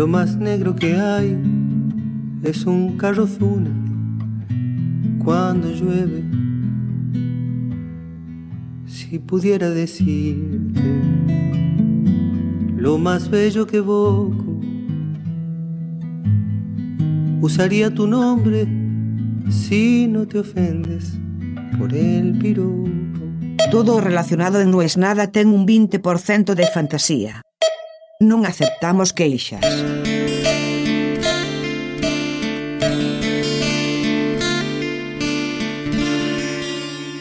Lo más negro que hay es un carro fúnebre cuando llueve. Si pudiera decirte lo más bello que evoco, usaría tu nombre si no te ofendes por el piropo. Todo relacionado en No es nada ten un 20% de fantasía. Non aceptamos queixas.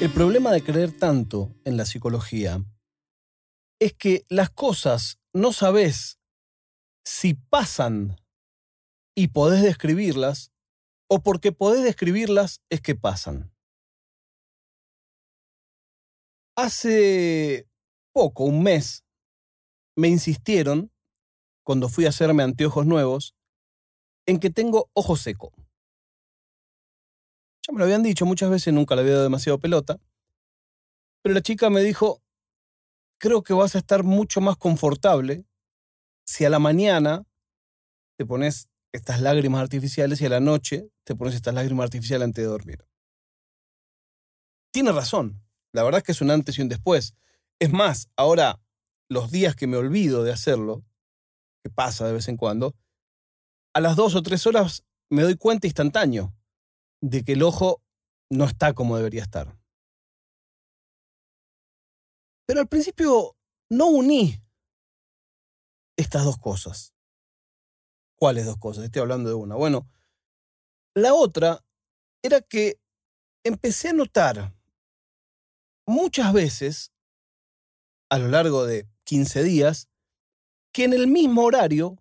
El problema de creer tanto en la psicología es que las cosas no sabes si pasan y podés describirlas o porque podés describirlas es que pasan. Hace poco, un mes, me insistieron, cuando fui a hacerme anteojos nuevos, en que tengo ojo seco. Ya me lo habían dicho muchas veces, nunca le había dado demasiado pelota. Pero la chica me dijo, creo que vas a estar mucho más confortable si a la mañana te pones estas lágrimas artificiales y a la noche te pones estas lágrimas artificiales antes de dormir. Tiene razón. La verdad es que es un antes y un después. Es más, ahora los días que me olvido de hacerlo, que pasa de vez en cuando, a las dos o tres horas me doy cuenta instantáneo de que el ojo no está como debería estar. Pero al principio no uní estas dos cosas. ¿Cuáles dos cosas? Estoy hablando de una. Bueno, la otra era que empecé a notar muchas veces a lo largo de 15 días que en el mismo horario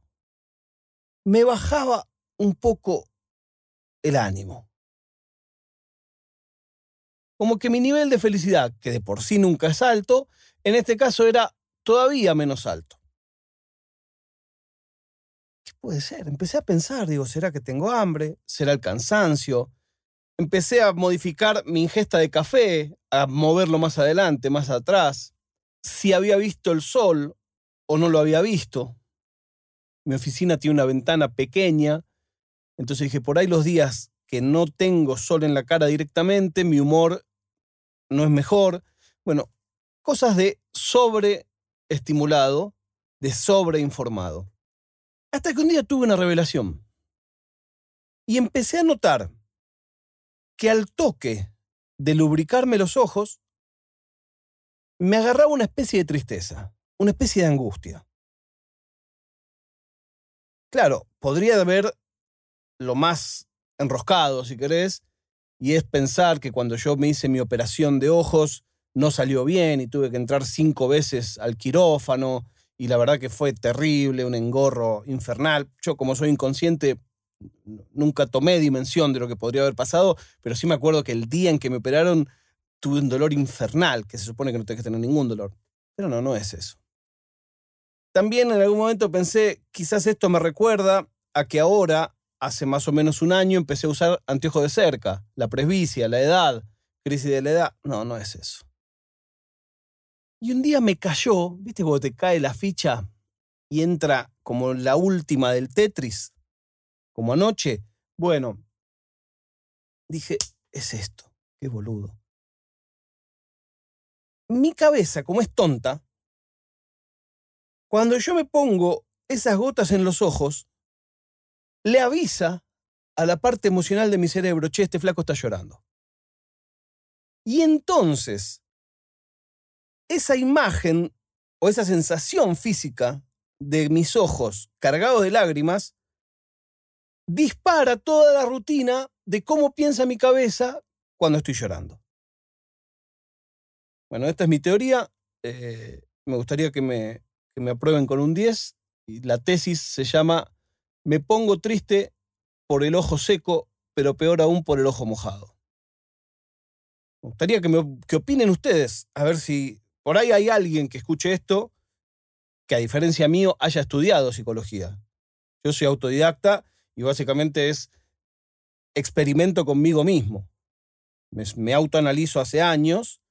me bajaba un poco el ánimo como que mi nivel de felicidad, que de por sí nunca es alto, en este caso era todavía menos alto. ¿Qué puede ser? Empecé a pensar, digo, ¿será que tengo hambre? ¿Será el cansancio? Empecé a modificar mi ingesta de café, a moverlo más adelante, más atrás. Si había visto el sol o no lo había visto. Mi oficina tiene una ventana pequeña, entonces dije, por ahí los días que no tengo sol en la cara directamente, mi humor no es mejor. Bueno, cosas de sobreestimulado, de sobreinformado. Hasta que un día tuve una revelación. Y empecé a notar que al toque de lubricarme los ojos, me agarraba una especie de tristeza, una especie de angustia. Claro, podría haber lo más enroscado, si querés, y es pensar que cuando yo me hice mi operación de ojos no salió bien y tuve que entrar cinco veces al quirófano y la verdad que fue terrible, un engorro infernal. Yo como soy inconsciente nunca tomé dimensión de lo que podría haber pasado, pero sí me acuerdo que el día en que me operaron tuve un dolor infernal, que se supone que no tengo que tener ningún dolor. Pero no, no es eso. También en algún momento pensé, quizás esto me recuerda a que ahora hace más o menos un año empecé a usar anteojos de cerca, la presbicia, la edad, crisis de la edad. No, no es eso. Y un día me cayó, ¿viste cuando te cae la ficha y entra como la última del Tetris? Como anoche. Bueno, dije, es esto, qué boludo. Mi cabeza, como es tonta, cuando yo me pongo esas gotas en los ojos, le avisa a la parte emocional de mi cerebro, che, este flaco está llorando. Y entonces, esa imagen o esa sensación física de mis ojos cargados de lágrimas dispara toda la rutina de cómo piensa mi cabeza cuando estoy llorando. Bueno, esta es mi teoría. Eh, me gustaría que me, que me aprueben con un 10. Y la tesis se llama me pongo triste por el ojo seco, pero peor aún por el ojo mojado. Me gustaría que, me, opinen ustedes, a ver si por ahí hay alguien que escuche esto que a diferencia mío haya estudiado psicología. Yo soy autodidacta y básicamente es experimento conmigo mismo. Me autoanalizo hace años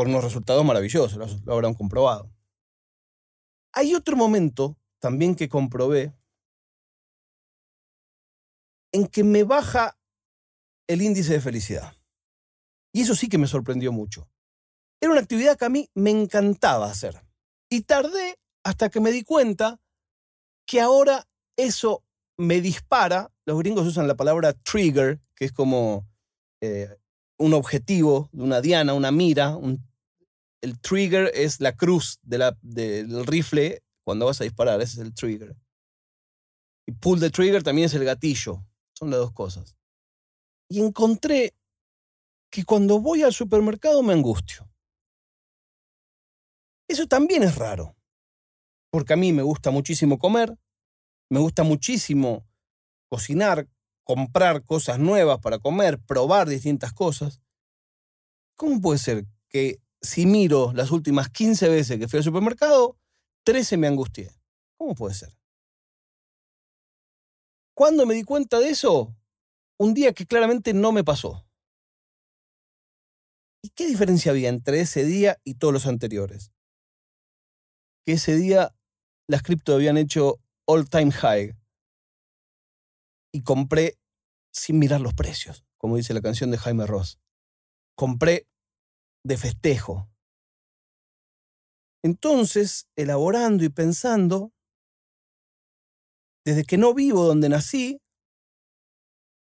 por unos resultados maravillosos, lo habrán comprobado. Hay otro momento también que comprobé en que me baja el índice de felicidad. Y eso sí que me sorprendió mucho. Era una actividad que a mí me encantaba hacer. Y tardé hasta que me di cuenta que ahora eso me dispara. Los gringos usan la palabra trigger, que es como eh, un objetivo una diana, una mira. El trigger es la cruz del rifle cuando vas a disparar, ese es el trigger. Y pull the trigger también es el gatillo. Son las dos cosas. Y encontré que cuando voy al supermercado me angustio. Eso también es raro, porque a mí me gusta muchísimo comer, me gusta muchísimo cocinar, comprar cosas nuevas para comer, probar distintas cosas. ¿Cómo puede ser que si miro las últimas 15 veces que fui al supermercado, 13 me angustié? ¿Cómo puede ser? ¿Cuándo me di cuenta de eso? Un día que claramente no me pasó. ¿Y qué diferencia había entre ese día y todos los anteriores? Que ese día las cripto habían hecho all time high. Y compré sin mirar los precios, como dice la canción de Jaime Ross. Compré de festejo. Entonces, elaborando y pensando, desde que no vivo donde nací,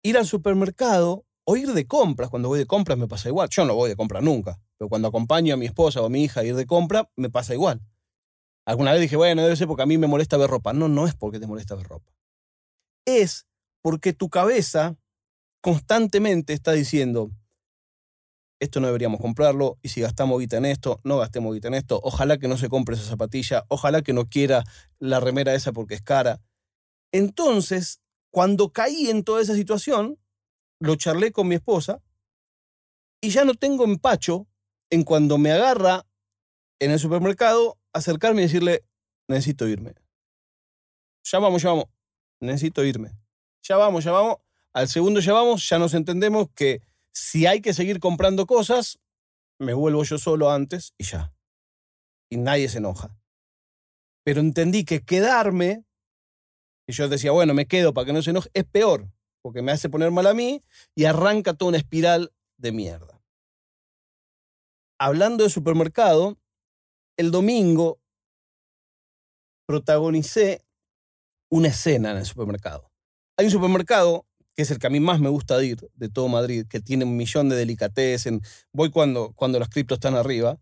ir al supermercado o ir de compras, cuando voy de compras me pasa igual. Yo no voy de compras nunca, pero cuando acompaño a mi esposa o a mi hija a ir de compra, me pasa igual. Alguna vez dije, bueno, debe ser porque a mí me molesta ver ropa. No, no es porque te molesta ver ropa. Es porque tu cabeza constantemente está diciendo, esto no deberíamos comprarlo, y si gastamos guita en esto, no gastemos guita en esto, ojalá que no se compre esa zapatilla, ojalá que no quiera la remera esa porque es cara. Entonces, cuando caí en toda esa situación, lo charlé con mi esposa y ya no tengo empacho en cuando me agarra en el supermercado acercarme y decirle, necesito irme. Ya vamos, ya vamos, necesito irme. Ya vamos, ya vamos. Al segundo ya vamos, ya nos entendemos que si hay que seguir comprando cosas, me vuelvo yo solo antes y ya. Y nadie se enoja. Pero entendí que quedarme, y yo decía, bueno, me quedo para que no se enoje, es peor porque me hace poner mal a mí y arranca toda una espiral de mierda. Hablando de supermercado, el domingo protagonicé una escena en el supermercado. Hay un supermercado que es el que a mí más me gusta ir de todo Madrid, que tiene un millón de delicatessen. Voy cuando, cuando los criptos están arriba.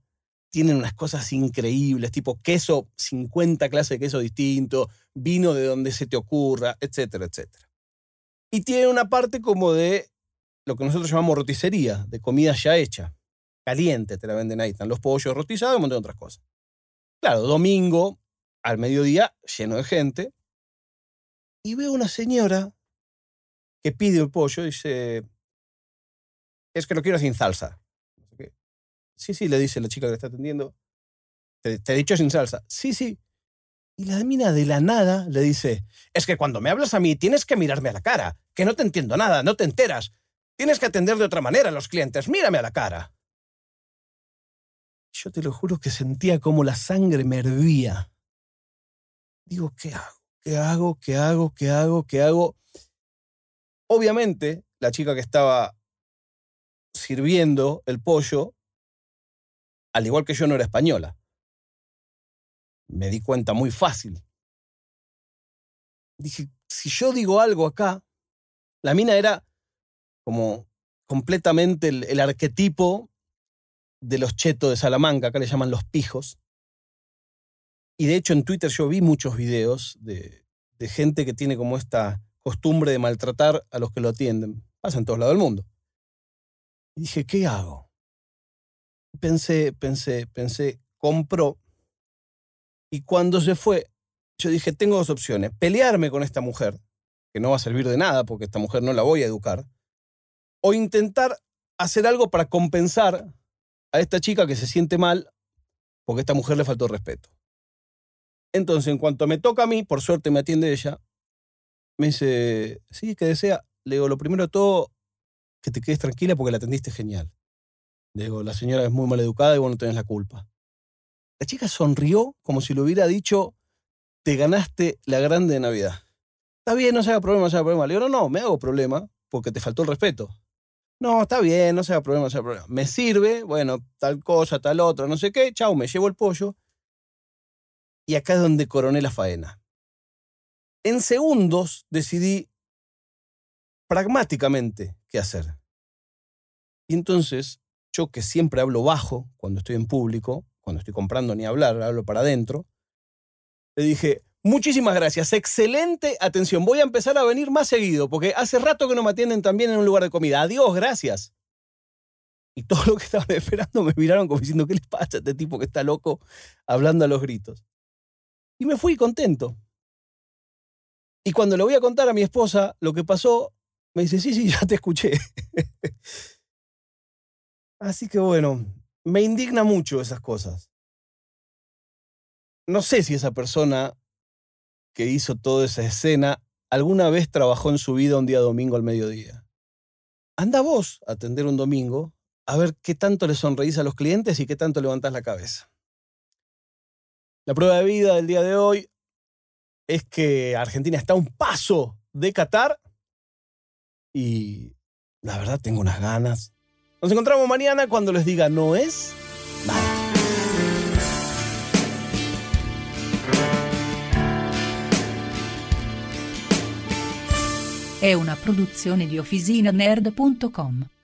Tienen unas cosas increíbles, tipo queso, 50 clases de queso distintos, vino de donde se te ocurra, etcétera, etcétera. Y tiene una parte como de lo que nosotros llamamos roticería, de comida ya hecha. Caliente te la venden ahí. Están los pollos rotizados y un montón de otras cosas. Claro, domingo, al mediodía, lleno de gente. Y veo una señora que pide el pollo dice, es que lo quiero sin salsa. Sí, sí, le dice la chica que le está atendiendo. Te, te he dicho sin salsa. Sí, sí. Y la mina de la nada le dice, es que cuando me hablas a mí tienes que mirarme a la cara, que no te entiendo nada, no te enteras. Tienes que atender de otra manera a los clientes, mírame a la cara. Yo te lo juro que sentía como la sangre me hervía. Digo, ¿qué hago? ¿Qué hago? ¿Qué hago? ¿Qué hago? ¿Qué hago? Obviamente, la chica que estaba sirviendo el pollo, al igual que yo, no era española me di cuenta muy fácil. Dije, si yo digo algo acá, la mina era como completamente el, arquetipo de los chetos de Salamanca, acá le llaman los pijos. Y de hecho en Twitter yo vi muchos videos de, de gente que tiene como esta costumbre de maltratar a los que lo atienden. Pasa en todos lados del mundo. Y dije, ¿qué hago? Pensé, pensé, pensé, compro y cuando se fue, yo dije, tengo dos opciones. Pelearme con esta mujer, que no va a servir de nada porque esta mujer no la voy a educar, o intentar hacer algo para compensar a esta chica que se siente mal porque esta mujer le faltó respeto. Entonces, en cuanto me toca a mí, por suerte me atiende ella, me dice, sí, que desea. Le digo, lo primero de todo, que te quedes tranquila porque la atendiste genial. Le digo, la señora es muy mal educada y vos no la culpa. La chica sonrió como si le hubiera dicho, te ganaste la grande de Navidad. Está bien, no se haga problema, no se haga problema. Le digo, no, no, me hago problema porque te faltó el respeto. No, está bien, no se haga problema, no se haga problema. Me sirve, bueno, tal cosa, tal otra, no sé qué, chau, me llevo el pollo. Y acá es donde coroné la faena. En segundos decidí pragmáticamente qué hacer. Y entonces, yo que siempre hablo bajo cuando estoy en público, cuando estoy comprando ni hablar, hablo para adentro, le dije, muchísimas gracias, excelente atención, voy a empezar a venir más seguido, porque hace rato que no me atienden también en un lugar de comida. Adiós, gracias. Y todos los que estaban esperando me miraron como diciendo, ¿qué les pasa a este tipo que está loco hablando a los gritos? Y me fui contento. Y cuando le voy a contar a mi esposa lo que pasó, me dice, sí, sí, ya te escuché. Así que bueno, me indigna mucho esas cosas. No sé si esa persona que hizo toda esa escena alguna vez trabajó en su vida un día domingo al mediodía. Anda vos a atender un domingo a ver qué tanto le sonreís a los clientes y qué tanto levantás la cabeza. La prueba de vida del día de hoy es que Argentina está a un paso de Qatar y la verdad tengo unas ganas. Nos encontramos mañana cuando les diga no es nada. È una produzione di OfficinaNerd.com.